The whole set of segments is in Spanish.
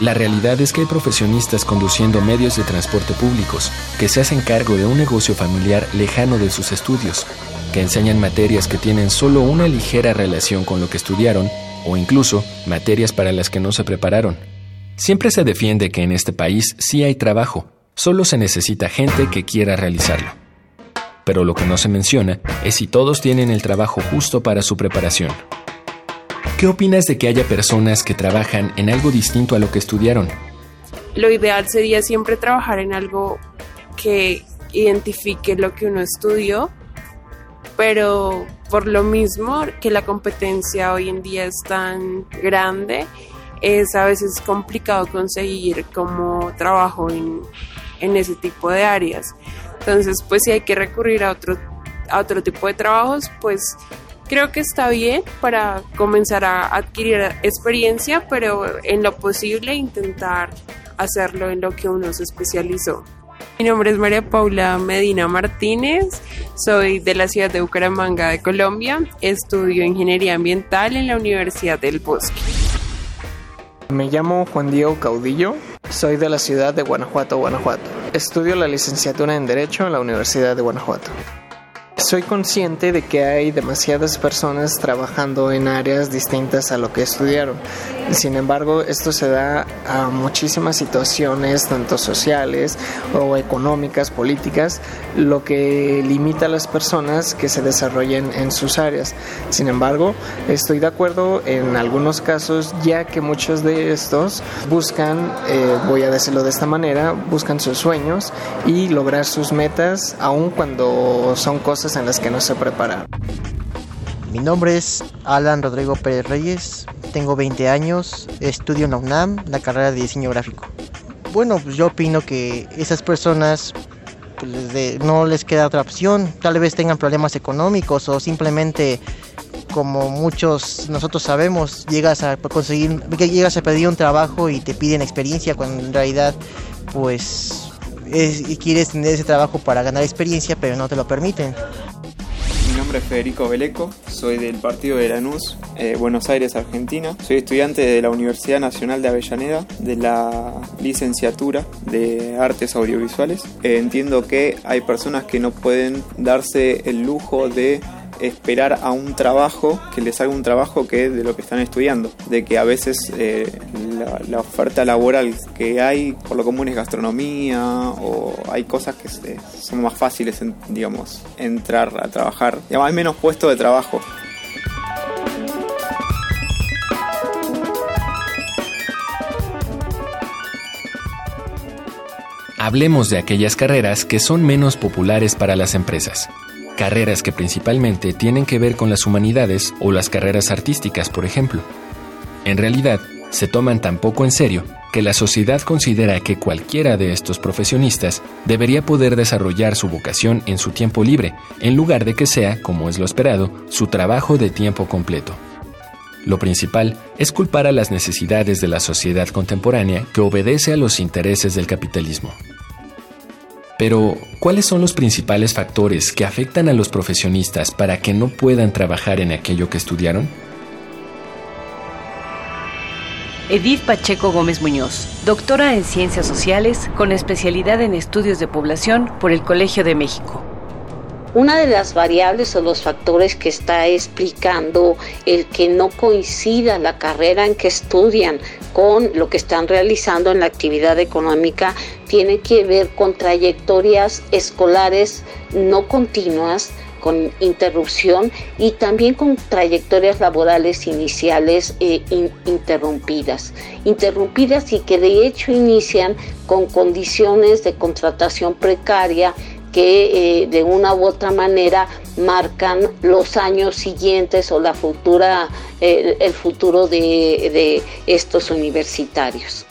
La realidad es que hay profesionistas conduciendo medios de transporte públicos que se hacen cargo de un negocio familiar lejano de sus estudios, que enseñan materias que tienen solo una ligera relación con lo que estudiaron o incluso materias para las que no se prepararon. Siempre se defiende que en este país sí hay trabajo, solo se necesita gente que quiera realizarlo. Pero lo que no se menciona es si todos tienen el trabajo justo para su preparación. ¿Qué opinas de que haya personas que trabajan en algo distinto a lo que estudiaron? Lo ideal sería siempre trabajar en algo que identifique lo que uno estudió, pero por lo mismo que la competencia hoy en día es tan grande, es a veces complicado conseguir como trabajo en, en ese tipo de áreas. Entonces, pues si hay que recurrir a otro, a otro tipo de trabajos, pues creo que está bien para comenzar a adquirir experiencia, pero en lo posible intentar hacerlo en lo que uno se especializó. Mi nombre es María Paula Medina Martínez, soy de la ciudad de Bucaramanga de Colombia, estudio ingeniería ambiental en la Universidad del Bosque. Me llamo Juan Diego Caudillo, soy de la ciudad de Guanajuato, Guanajuato. Estudio la licenciatura en Derecho en la Universidad de Guanajuato. Soy consciente de que hay demasiadas personas trabajando en áreas distintas a lo que estudiaron. Sin embargo, esto se da a muchísimas situaciones, tanto sociales o económicas, políticas, lo que limita a las personas que se desarrollen en sus áreas. Sin embargo, estoy de acuerdo en algunos casos, ya que muchos de estos buscan, eh, voy a decirlo de esta manera, buscan sus sueños y lograr sus metas, aun cuando son cosas en las que no se preparan. Mi nombre es Alan Rodrigo Pérez Reyes, tengo 20 años, estudio en la UNAM la carrera de diseño gráfico. Bueno, pues yo opino que esas personas pues, no les queda otra opción, tal vez tengan problemas económicos o simplemente como muchos nosotros sabemos, llegas a conseguir, llegas a pedir un trabajo y te piden experiencia cuando en realidad pues quieres tener ese trabajo para ganar experiencia, pero no te lo permiten. Nombre Federico Beleco, soy del partido de Lanús, eh, Buenos Aires, Argentina. Soy estudiante de la Universidad Nacional de Avellaneda, de la licenciatura de Artes Audiovisuales. Eh, entiendo que hay personas que no pueden darse el lujo de esperar a un trabajo, que les haga un trabajo que de lo que están estudiando, de que a veces eh, la, oferta laboral que hay por lo común es gastronomía o hay cosas que son más fáciles, digamos, entrar a trabajar, digamos, hay menos puestos de trabajo. Hablemos de aquellas carreras que son menos populares para las empresas carreras que principalmente tienen que ver con las humanidades o las carreras artísticas, por ejemplo. En realidad, se toman tan poco en serio que la sociedad considera que cualquiera de estos profesionistas debería poder desarrollar su vocación en su tiempo libre, en lugar de que sea, como es lo esperado, su trabajo de tiempo completo. Lo principal es culpar a las necesidades de la sociedad contemporánea que obedece a los intereses del capitalismo. Pero, ¿cuáles son los principales factores que afectan a los profesionistas para que no puedan trabajar en aquello que estudiaron? Edith Pacheco Gómez Muñoz, doctora en Ciencias Sociales con especialidad en Estudios de Población por el Colegio de México. Una de las variables o los factores que está explicando el que no coincida la carrera en que estudian con lo que están realizando en la actividad económica tiene que ver con trayectorias escolares no continuas, con interrupción y también con trayectorias laborales iniciales e interrumpidas. Interrumpidas y que de hecho inician con condiciones de contratación precaria que eh, de una u otra manera marcan los años siguientes o la futura, el futuro de, de estos universitarios.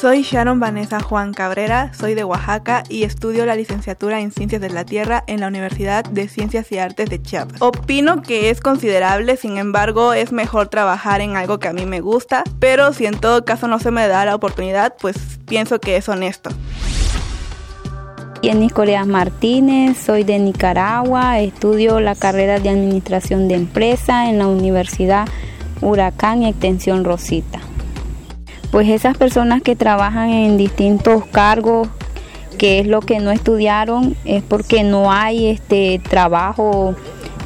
Soy Sharon Vanessa Juan Cabrera, soy de Oaxaca y estudio la licenciatura en Ciencias de la Tierra en la Universidad de Ciencias y Artes de Chiapas. Opino que es considerable, sin embargo es mejor trabajar en algo que a mí me gusta, pero si en todo caso no se me da la oportunidad, pues pienso que es honesto. Jenny Coreas Martínez, soy de Nicaragua, estudio la carrera de Administración de Empresa en la Universidad Huracán y Extensión Rosita pues esas personas que trabajan en distintos cargos, que es lo que no estudiaron, es porque no hay este trabajo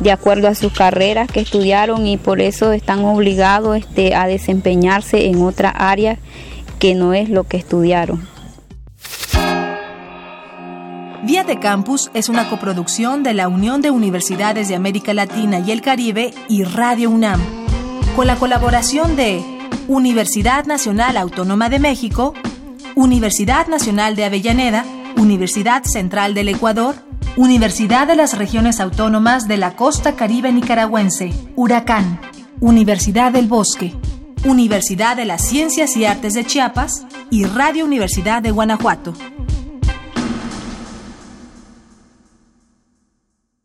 de acuerdo a sus carreras que estudiaron y por eso están obligados este, a desempeñarse en otra área que no es lo que estudiaron. Vía de Campus es una coproducción de la Unión de Universidades de América Latina y el Caribe y Radio UNAM, con la colaboración de Universidad Nacional Autónoma de México, Universidad Nacional de Avellaneda, Universidad Central del Ecuador, Universidad de las Regiones Autónomas de la Costa Caribe Nicaragüense, Huracán, Universidad del Bosque, Universidad de las Ciencias y Artes de Chiapas y Radio Universidad de Guanajuato.